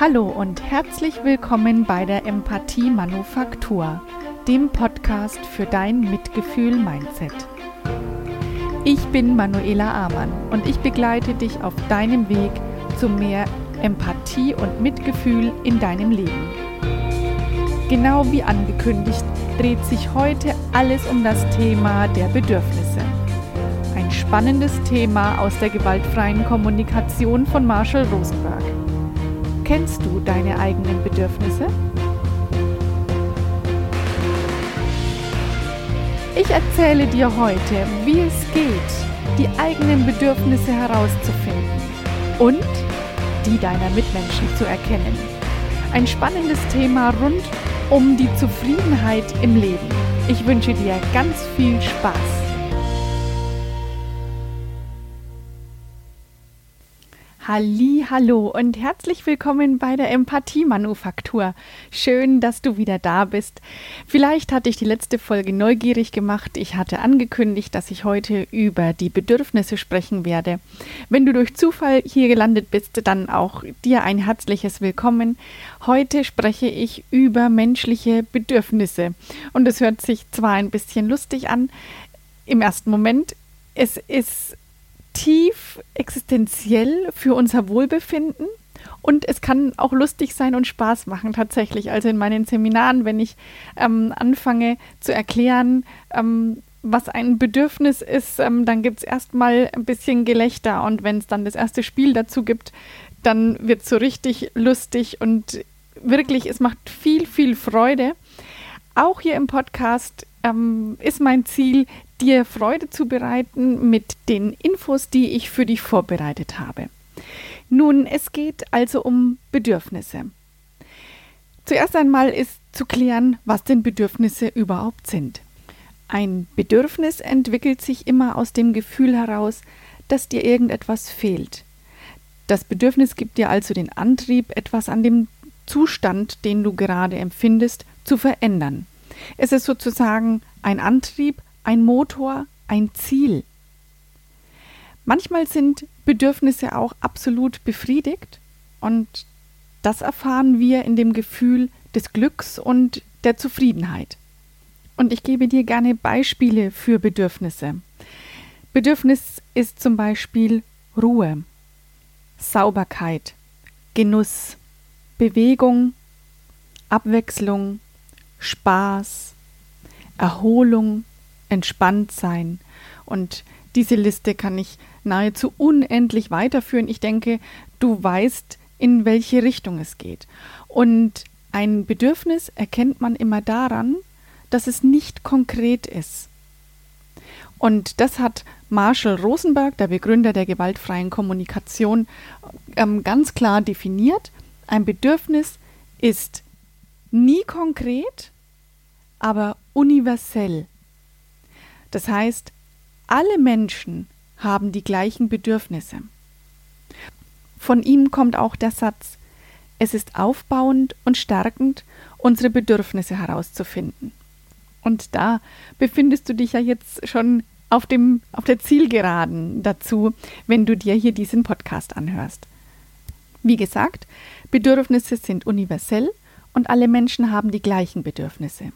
Hallo und herzlich willkommen bei der Empathie Manufaktur, dem Podcast für dein Mitgefühl-Mindset. Ich bin Manuela Amann und ich begleite dich auf deinem Weg zu mehr Empathie und Mitgefühl in deinem Leben. Genau wie angekündigt dreht sich heute alles um das Thema der Bedürfnisse. Ein spannendes Thema aus der gewaltfreien Kommunikation von Marshall Rosenberg. Kennst du deine eigenen Bedürfnisse? Ich erzähle dir heute, wie es geht, die eigenen Bedürfnisse herauszufinden und die deiner Mitmenschen zu erkennen. Ein spannendes Thema rund um die Zufriedenheit im Leben. Ich wünsche dir ganz viel Spaß. Halli, hallo und herzlich willkommen bei der Empathie Manufaktur. Schön, dass du wieder da bist. Vielleicht hatte ich die letzte Folge neugierig gemacht. Ich hatte angekündigt, dass ich heute über die Bedürfnisse sprechen werde. Wenn du durch Zufall hier gelandet bist, dann auch dir ein herzliches Willkommen. Heute spreche ich über menschliche Bedürfnisse und es hört sich zwar ein bisschen lustig an im ersten Moment, es ist tief existenziell für unser Wohlbefinden. Und es kann auch lustig sein und Spaß machen tatsächlich. Also in meinen Seminaren, wenn ich ähm, anfange zu erklären, ähm, was ein Bedürfnis ist, ähm, dann gibt es erstmal ein bisschen Gelächter. Und wenn es dann das erste Spiel dazu gibt, dann wird es so richtig lustig und wirklich, es macht viel, viel Freude. Auch hier im Podcast ähm, ist mein Ziel, dir Freude zu bereiten mit den Infos, die ich für dich vorbereitet habe. Nun, es geht also um Bedürfnisse. Zuerst einmal ist zu klären, was denn Bedürfnisse überhaupt sind. Ein Bedürfnis entwickelt sich immer aus dem Gefühl heraus, dass dir irgendetwas fehlt. Das Bedürfnis gibt dir also den Antrieb, etwas an dem Zustand, den du gerade empfindest, zu verändern. Es ist sozusagen ein Antrieb, ein Motor, ein Ziel. Manchmal sind Bedürfnisse auch absolut befriedigt und das erfahren wir in dem Gefühl des Glücks und der Zufriedenheit. Und ich gebe dir gerne Beispiele für Bedürfnisse. Bedürfnis ist zum Beispiel Ruhe, Sauberkeit, Genuss, Bewegung, Abwechslung, Spaß, Erholung, entspannt sein. Und diese Liste kann ich nahezu unendlich weiterführen. Ich denke, du weißt, in welche Richtung es geht. Und ein Bedürfnis erkennt man immer daran, dass es nicht konkret ist. Und das hat Marshall Rosenberg, der Begründer der gewaltfreien Kommunikation, ähm, ganz klar definiert. Ein Bedürfnis ist nie konkret, aber universell. Das heißt, alle Menschen haben die gleichen Bedürfnisse. Von ihm kommt auch der Satz, es ist aufbauend und stärkend, unsere Bedürfnisse herauszufinden. Und da befindest du dich ja jetzt schon auf, dem, auf der Zielgeraden dazu, wenn du dir hier diesen Podcast anhörst. Wie gesagt, Bedürfnisse sind universell und alle Menschen haben die gleichen Bedürfnisse.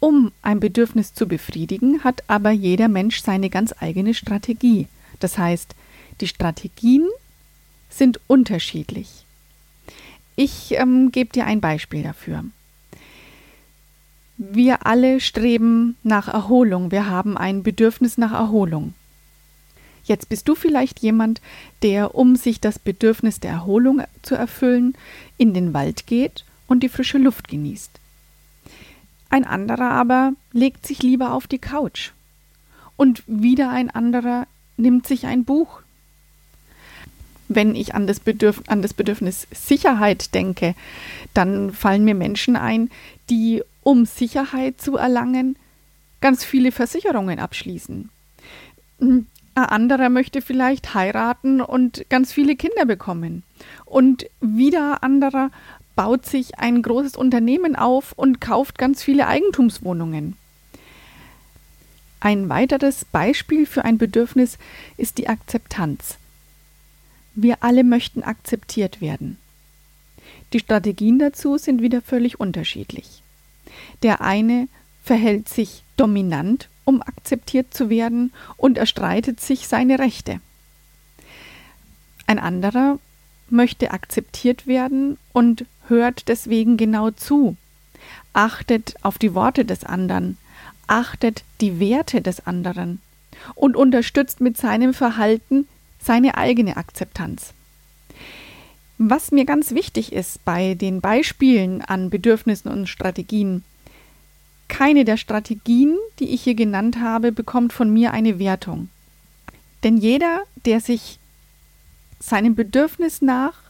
Um ein Bedürfnis zu befriedigen, hat aber jeder Mensch seine ganz eigene Strategie. Das heißt, die Strategien sind unterschiedlich. Ich ähm, gebe dir ein Beispiel dafür. Wir alle streben nach Erholung. Wir haben ein Bedürfnis nach Erholung. Jetzt bist du vielleicht jemand, der, um sich das Bedürfnis der Erholung zu erfüllen, in den Wald geht und die frische Luft genießt. Ein anderer aber legt sich lieber auf die Couch. Und wieder ein anderer nimmt sich ein Buch. Wenn ich an das, Bedürf an das Bedürfnis Sicherheit denke, dann fallen mir Menschen ein, die, um Sicherheit zu erlangen, ganz viele Versicherungen abschließen. Ein anderer möchte vielleicht heiraten und ganz viele Kinder bekommen. Und wieder anderer baut sich ein großes Unternehmen auf und kauft ganz viele Eigentumswohnungen. Ein weiteres Beispiel für ein Bedürfnis ist die Akzeptanz. Wir alle möchten akzeptiert werden. Die Strategien dazu sind wieder völlig unterschiedlich. Der eine verhält sich dominant, um akzeptiert zu werden, und erstreitet sich seine Rechte. Ein anderer möchte akzeptiert werden und hört deswegen genau zu, achtet auf die Worte des anderen, achtet die Werte des anderen und unterstützt mit seinem Verhalten seine eigene Akzeptanz. Was mir ganz wichtig ist bei den Beispielen an Bedürfnissen und Strategien, keine der Strategien, die ich hier genannt habe, bekommt von mir eine Wertung. Denn jeder, der sich seinem Bedürfnis nach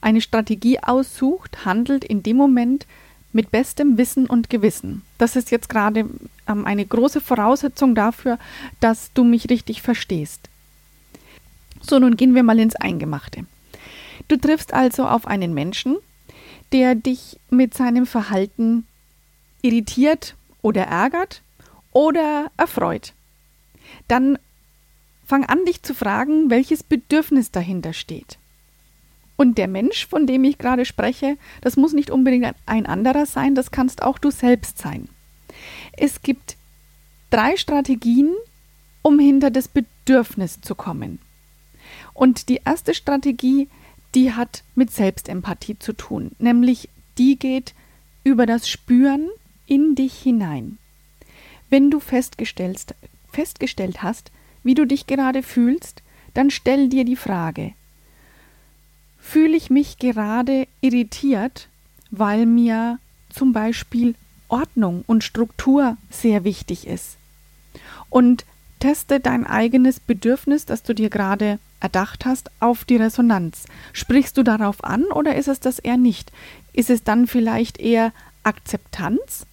eine Strategie aussucht, handelt in dem Moment mit bestem Wissen und Gewissen. Das ist jetzt gerade ähm, eine große Voraussetzung dafür, dass du mich richtig verstehst. So, nun gehen wir mal ins Eingemachte. Du triffst also auf einen Menschen, der dich mit seinem Verhalten irritiert oder ärgert oder erfreut. Dann fang an, dich zu fragen, welches Bedürfnis dahinter steht. Und der Mensch, von dem ich gerade spreche, das muss nicht unbedingt ein anderer sein, das kannst auch du selbst sein. Es gibt drei Strategien, um hinter das Bedürfnis zu kommen. Und die erste Strategie, die hat mit Selbstempathie zu tun, nämlich die geht über das Spüren in dich hinein. Wenn du festgestellt, hast, wie du dich gerade fühlst, dann stell dir die Frage, fühle ich mich gerade irritiert, weil mir zum Beispiel Ordnung und Struktur sehr wichtig ist. Und teste dein eigenes Bedürfnis, das du dir gerade erdacht hast, auf die Resonanz. Sprichst du darauf an oder ist es das eher nicht? Ist es dann vielleicht eher Akzeptanz?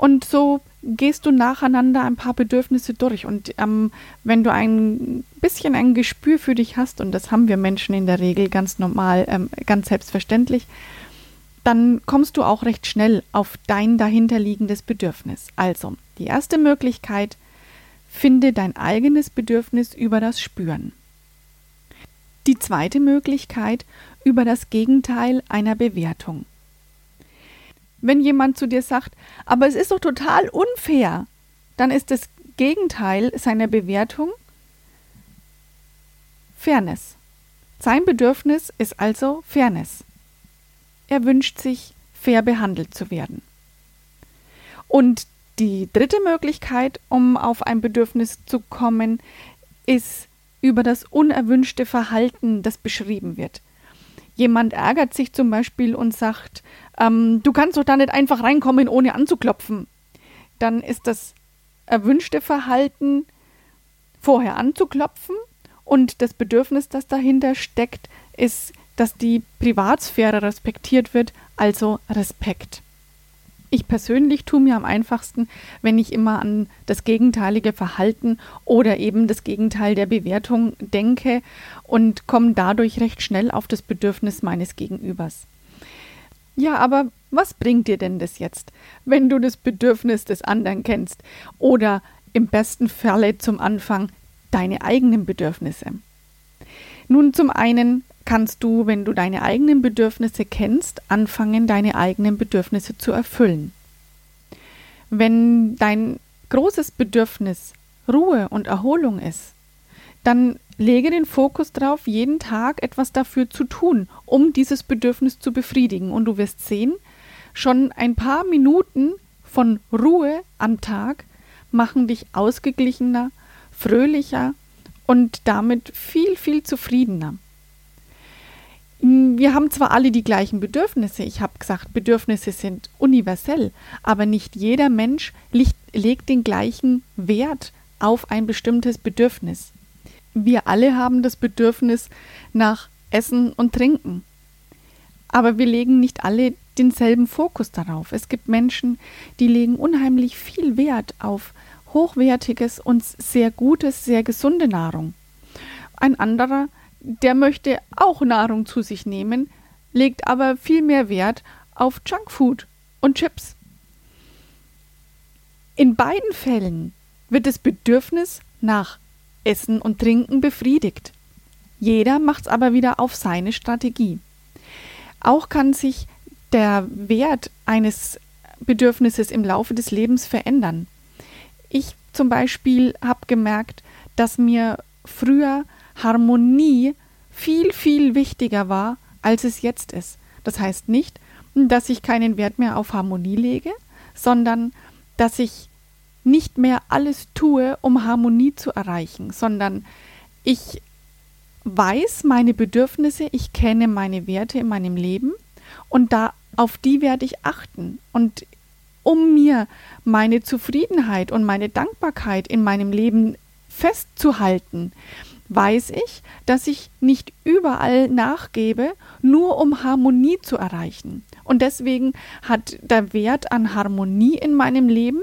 Und so gehst du nacheinander ein paar Bedürfnisse durch. Und ähm, wenn du ein bisschen ein Gespür für dich hast, und das haben wir Menschen in der Regel ganz normal, ähm, ganz selbstverständlich, dann kommst du auch recht schnell auf dein dahinterliegendes Bedürfnis. Also, die erste Möglichkeit, finde dein eigenes Bedürfnis über das Spüren. Die zweite Möglichkeit über das Gegenteil einer Bewertung. Wenn jemand zu dir sagt, aber es ist doch total unfair, dann ist das Gegenteil seiner Bewertung Fairness. Sein Bedürfnis ist also Fairness. Er wünscht sich, fair behandelt zu werden. Und die dritte Möglichkeit, um auf ein Bedürfnis zu kommen, ist über das unerwünschte Verhalten, das beschrieben wird. Jemand ärgert sich zum Beispiel und sagt, ähm, du kannst doch da nicht einfach reinkommen, ohne anzuklopfen. Dann ist das erwünschte Verhalten, vorher anzuklopfen und das Bedürfnis, das dahinter steckt, ist, dass die Privatsphäre respektiert wird, also Respekt. Ich persönlich tue mir am einfachsten, wenn ich immer an das gegenteilige Verhalten oder eben das Gegenteil der Bewertung denke und komme dadurch recht schnell auf das Bedürfnis meines Gegenübers. Ja, aber was bringt dir denn das jetzt, wenn du das Bedürfnis des anderen kennst oder im besten Falle zum Anfang deine eigenen Bedürfnisse? Nun, zum einen kannst du, wenn du deine eigenen Bedürfnisse kennst, anfangen, deine eigenen Bedürfnisse zu erfüllen. Wenn dein großes Bedürfnis Ruhe und Erholung ist, dann lege den Fokus darauf, jeden Tag etwas dafür zu tun, um dieses Bedürfnis zu befriedigen. Und du wirst sehen, schon ein paar Minuten von Ruhe am Tag machen dich ausgeglichener, fröhlicher und damit viel, viel zufriedener. Wir haben zwar alle die gleichen Bedürfnisse, ich habe gesagt, Bedürfnisse sind universell, aber nicht jeder Mensch legt, den gleichen Wert auf ein bestimmtes Bedürfnis. Wir alle haben das Bedürfnis nach Essen und Trinken. Aber wir legen nicht alle denselben Fokus darauf. Es gibt Menschen, die legen unheimlich viel Wert auf hochwertiges und sehr gutes, sehr gesunde Nahrung. Ein anderer, der möchte auch Nahrung zu sich nehmen, legt aber viel mehr Wert auf Junkfood und Chips. In beiden Fällen wird das Bedürfnis nach Essen und Trinken befriedigt. Jeder macht's aber wieder auf seine Strategie. Auch kann sich der Wert eines Bedürfnisses im Laufe des Lebens verändern. Ich zum Beispiel habe gemerkt, dass mir früher Harmonie viel, viel wichtiger war, als es jetzt ist. Das heißt nicht, dass ich keinen Wert mehr auf Harmonie lege, sondern dass ich nicht mehr alles tue, um Harmonie zu erreichen, sondern ich weiß meine Bedürfnisse, ich kenne meine Werte in meinem Leben und da auf die werde ich achten und um mir meine Zufriedenheit und meine Dankbarkeit in meinem Leben festzuhalten, weiß ich, dass ich nicht überall nachgebe, nur um Harmonie zu erreichen. Und deswegen hat der Wert an Harmonie in meinem Leben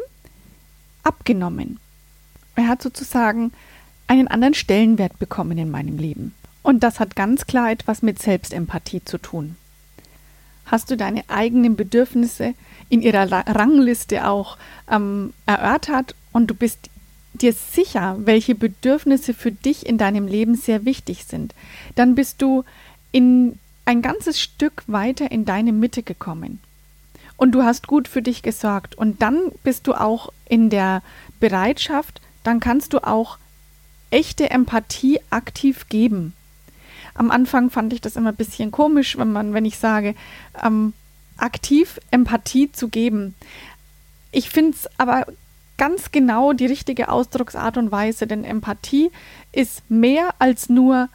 abgenommen. Er hat sozusagen einen anderen Stellenwert bekommen in meinem Leben. Und das hat ganz klar etwas mit Selbstempathie zu tun. Hast du deine eigenen Bedürfnisse in ihrer Rangliste auch ähm, erörtert und du bist dir sicher, welche Bedürfnisse für dich in deinem Leben sehr wichtig sind, dann bist du in ein ganzes Stück weiter in deine Mitte gekommen. Und du hast gut für dich gesorgt. Und dann bist du auch in der Bereitschaft, dann kannst du auch echte Empathie aktiv geben. Am Anfang fand ich das immer ein bisschen komisch, wenn man, wenn ich sage, ähm, aktiv Empathie zu geben. Ich finde es aber ganz genau die richtige Ausdrucksart und Weise, denn Empathie ist mehr als nur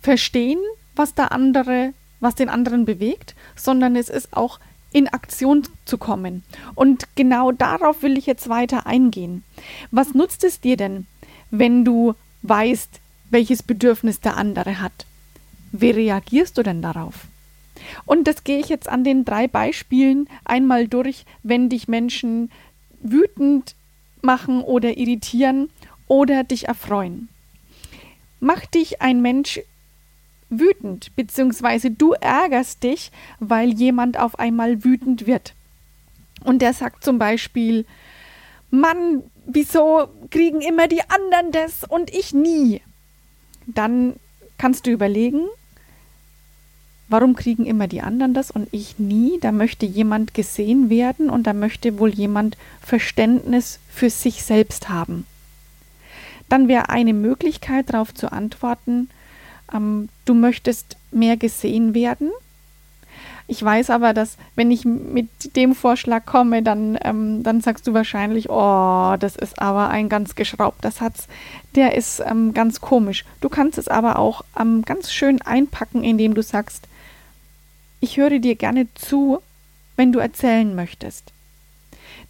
verstehen, was der andere, was den anderen bewegt, sondern es ist auch in Aktion zu kommen. Und genau darauf will ich jetzt weiter eingehen. Was nutzt es dir denn, wenn du weißt, welches Bedürfnis der andere hat? Wie reagierst du denn darauf? Und das gehe ich jetzt an den drei Beispielen einmal durch, wenn dich Menschen wütend machen oder irritieren oder dich erfreuen. Macht dich ein Mensch wütend, beziehungsweise du ärgerst dich, weil jemand auf einmal wütend wird. Und der sagt zum Beispiel, Mann, wieso kriegen immer die anderen das und ich nie? Dann kannst du überlegen, Warum kriegen immer die anderen das und ich nie? Da möchte jemand gesehen werden und da möchte wohl jemand Verständnis für sich selbst haben. Dann wäre eine Möglichkeit darauf zu antworten, ähm, du möchtest mehr gesehen werden. Ich weiß aber, dass wenn ich mit dem Vorschlag komme, dann, ähm, dann sagst du wahrscheinlich, oh, das ist aber ein ganz geschraubter Satz. Der ist ähm, ganz komisch. Du kannst es aber auch ähm, ganz schön einpacken, indem du sagst, ich höre dir gerne zu, wenn du erzählen möchtest.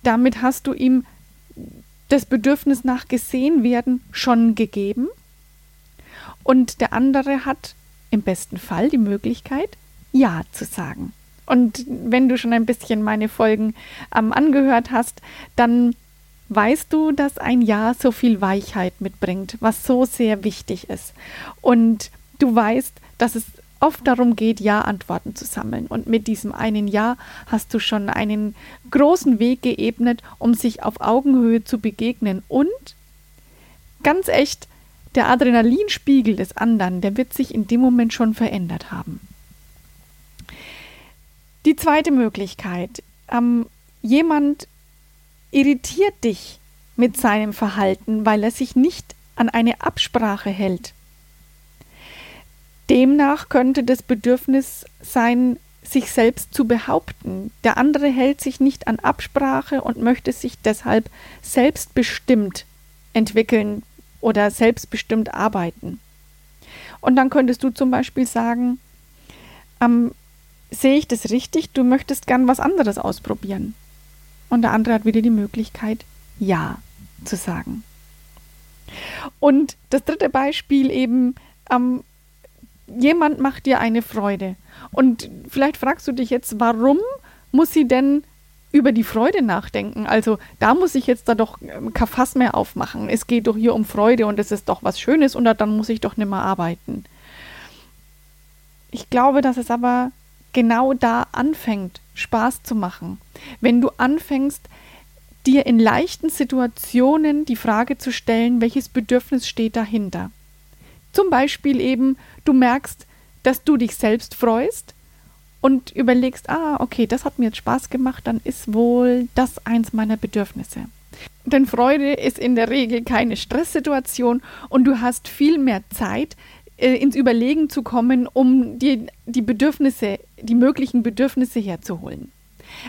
Damit hast du ihm das Bedürfnis nach gesehen werden schon gegeben und der andere hat im besten Fall die Möglichkeit, Ja zu sagen. Und wenn du schon ein bisschen meine Folgen ähm, angehört hast, dann weißt du, dass ein Ja so viel Weichheit mitbringt, was so sehr wichtig ist. Und du weißt, dass es oft darum geht, Ja-Antworten zu sammeln. Und mit diesem einen Ja hast du schon einen großen Weg geebnet, um sich auf Augenhöhe zu begegnen. Und ganz echt, der Adrenalinspiegel des anderen, der wird sich in dem Moment schon verändert haben. Die zweite Möglichkeit, ähm, jemand irritiert dich mit seinem Verhalten, weil er sich nicht an eine Absprache hält. Demnach könnte das Bedürfnis sein, sich selbst zu behaupten. Der andere hält sich nicht an Absprache und möchte sich deshalb selbstbestimmt entwickeln oder selbstbestimmt arbeiten. Und dann könntest du zum Beispiel sagen, ähm, sehe ich das richtig, du möchtest gern was anderes ausprobieren. Und der andere hat wieder die Möglichkeit, ja zu sagen. Und das dritte Beispiel eben, ähm, jemand macht dir eine Freude. Und vielleicht fragst du dich jetzt, warum muss sie denn über die Freude nachdenken? Also da muss ich jetzt da doch ähm, kein Fass mehr aufmachen. Es geht doch hier um Freude und es ist doch was Schönes und dann muss ich doch nicht mehr arbeiten. Ich glaube, dass es aber genau da anfängt, Spaß zu machen. Wenn du anfängst, dir in leichten Situationen die Frage zu stellen, welches Bedürfnis steht dahinter. Zum Beispiel eben, du merkst, dass du dich selbst freust und überlegst, ah, okay, das hat mir jetzt Spaß gemacht, dann ist wohl das eins meiner Bedürfnisse. Denn Freude ist in der Regel keine Stresssituation und du hast viel mehr Zeit, äh, ins Überlegen zu kommen, um dir die Bedürfnisse, die möglichen Bedürfnisse herzuholen.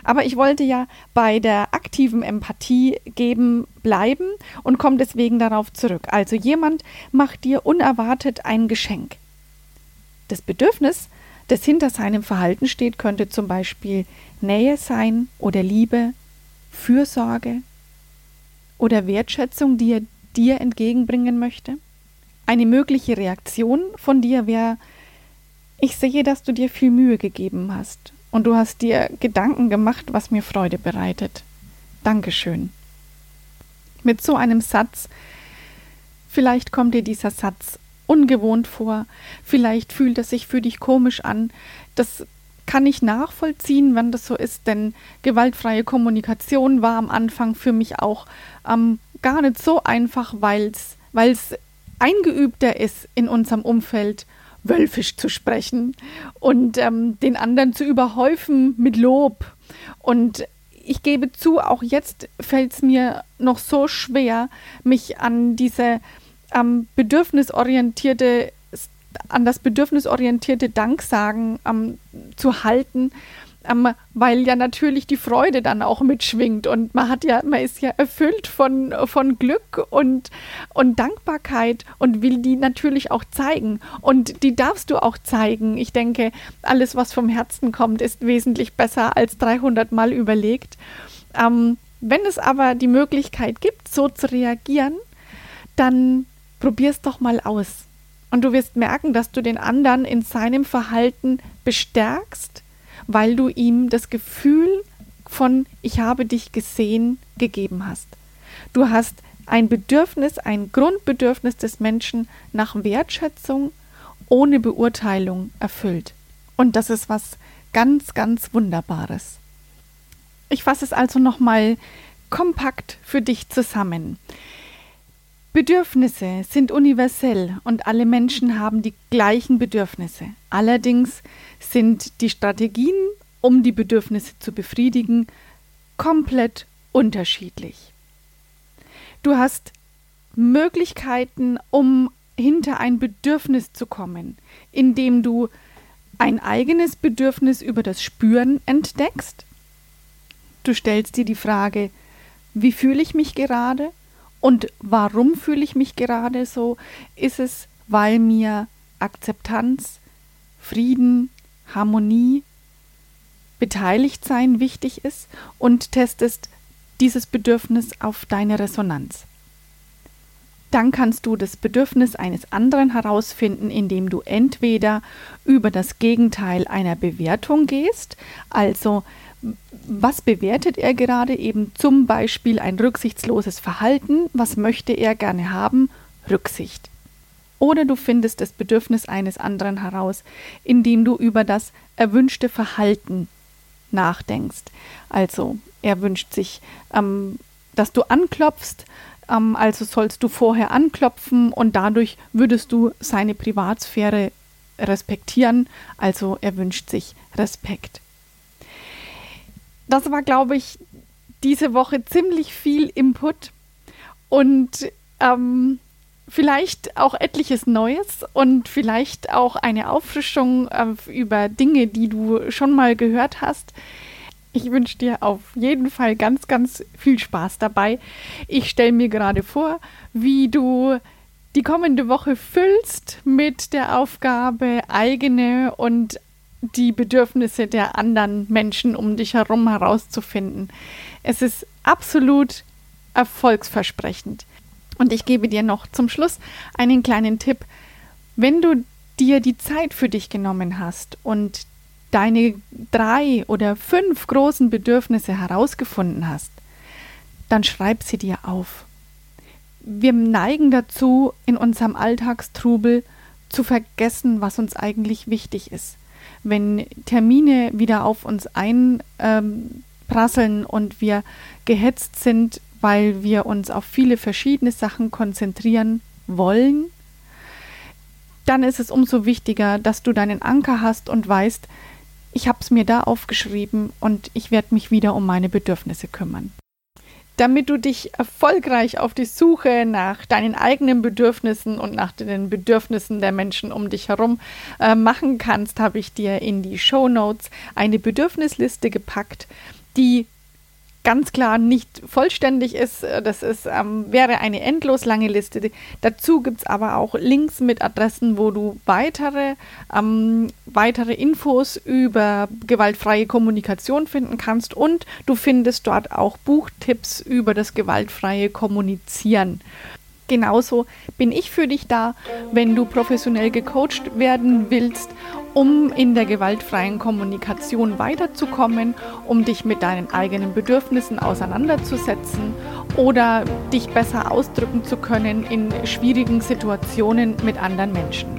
Aber ich wollte ja bei der aktiven Empathie geben bleiben und komme deswegen darauf zurück. Also jemand macht dir unerwartet ein Geschenk. Das Bedürfnis, das hinter seinem Verhalten steht, könnte zum Beispiel Nähe sein oder Liebe, Fürsorge oder Wertschätzung, die er dir entgegenbringen möchte. Eine mögliche Reaktion von dir wäre, ich sehe, dass du dir viel Mühe gegeben hast und du hast dir Gedanken gemacht, was mir Freude bereitet. Dankeschön. Mit so einem Satz, vielleicht kommt dir dieser Satz ungewohnt vor, vielleicht fühlt er sich für dich komisch an, das kann ich nachvollziehen, wenn das so ist, denn gewaltfreie Kommunikation war am Anfang für mich auch ähm, gar nicht so einfach, weil es eingeübter ist in unserem Umfeld, wölfisch zu sprechen und ähm, den anderen zu überhäufen mit Lob. Und ich gebe zu, auch jetzt fällt es mir noch so schwer, mich an diese ähm, bedürfnisorientierte, an das bedürfnisorientierte Danksagen ähm, zu halten, ähm, weil ja natürlich die Freude dann auch mitschwingt und man hat ja, man ist ja erfüllt von, von Glück und, und Dankbarkeit und will die natürlich auch zeigen. Und die darfst du auch zeigen. Ich denke, alles, was vom Herzen kommt, ist wesentlich besser als 300 Mal überlegt. Ähm, wenn es aber die Möglichkeit gibt, so zu reagieren, dann probier es doch mal aus. Und du wirst merken, dass du den anderen in seinem Verhalten bestärkst weil du ihm das Gefühl von Ich habe dich gesehen gegeben hast. Du hast ein Bedürfnis, ein Grundbedürfnis des Menschen nach Wertschätzung ohne Beurteilung erfüllt. Und das ist was ganz, ganz Wunderbares. Ich fasse es also nochmal kompakt für dich zusammen. Bedürfnisse sind universell und alle Menschen haben die gleichen Bedürfnisse. Allerdings sind die Strategien, um die Bedürfnisse zu befriedigen, komplett unterschiedlich. Du hast Möglichkeiten, um hinter ein Bedürfnis zu kommen, indem du ein eigenes Bedürfnis über das Spüren entdeckst. Du stellst dir die Frage, wie fühle ich mich gerade? Und warum fühle ich mich gerade so? Ist es, weil mir Akzeptanz, Frieden, Harmonie, Beteiligtsein wichtig ist und testest dieses Bedürfnis auf deine Resonanz. Dann kannst du das Bedürfnis eines anderen herausfinden, indem du entweder über das Gegenteil einer Bewertung gehst, also was bewertet er gerade? Eben zum Beispiel ein rücksichtsloses Verhalten, was möchte er gerne haben, Rücksicht. Oder du findest das Bedürfnis eines anderen heraus, indem du über das erwünschte Verhalten nachdenkst. Also er wünscht sich, ähm, dass du anklopfst, ähm, also sollst du vorher anklopfen und dadurch würdest du seine Privatsphäre respektieren, also er wünscht sich Respekt das war, glaube ich, diese Woche ziemlich viel Input und ähm, vielleicht auch etliches Neues und vielleicht auch eine Auffrischung äh, über Dinge, die du schon mal gehört hast. Ich wünsche dir auf jeden Fall ganz, ganz viel Spaß dabei. Ich stelle mir gerade vor, wie du die kommende Woche füllst mit der Aufgabe, eigene und die Bedürfnisse der anderen Menschen um dich herum herauszufinden. Es ist absolut erfolgsversprechend. Und ich gebe dir noch zum Schluss einen kleinen Tipp. Wenn du dir die Zeit für dich genommen hast und deine drei oder fünf großen Bedürfnisse herausgefunden hast, dann schreib sie dir auf. Wir neigen dazu, in unserem Alltagstrubel zu vergessen, was uns eigentlich wichtig ist wenn Termine wieder auf uns einprasseln ähm, und wir gehetzt sind, weil wir uns auf viele verschiedene Sachen konzentrieren wollen, dann ist es umso wichtiger, dass du deinen Anker hast und weißt, Ich habe es mir da aufgeschrieben und ich werde mich wieder um meine Bedürfnisse kümmern. Damit du dich erfolgreich auf die Suche nach deinen eigenen Bedürfnissen und nach den Bedürfnissen der Menschen um dich herum äh, machen kannst, habe ich dir in die Show Notes eine Bedürfnisliste gepackt, die ganz klar nicht vollständig ist. Das ist, ähm, wäre eine endlos lange Liste. Dazu gibt es aber auch Links mit Adressen, wo du weitere, ähm, weitere Infos über gewaltfreie Kommunikation finden kannst und du findest dort auch Buchtipps über das gewaltfreie Kommunizieren. Genauso bin ich für dich da, wenn du professionell gecoacht werden willst, um in der gewaltfreien Kommunikation weiterzukommen, um dich mit deinen eigenen Bedürfnissen auseinanderzusetzen oder dich besser ausdrücken zu können in schwierigen Situationen mit anderen Menschen.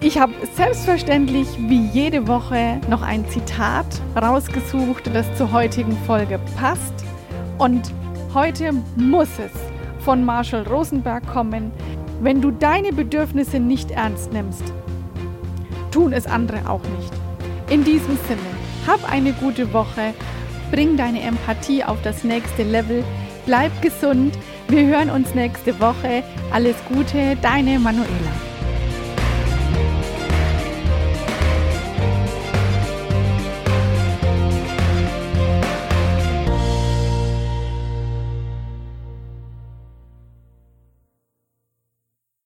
Ich habe selbstverständlich wie jede Woche noch ein Zitat rausgesucht, das zur heutigen Folge passt. Und heute muss es von Marshall Rosenberg kommen, wenn du deine Bedürfnisse nicht ernst nimmst, tun es andere auch nicht. In diesem Sinne, hab eine gute Woche, bring deine Empathie auf das nächste Level, bleib gesund, wir hören uns nächste Woche. Alles Gute, deine Manuela.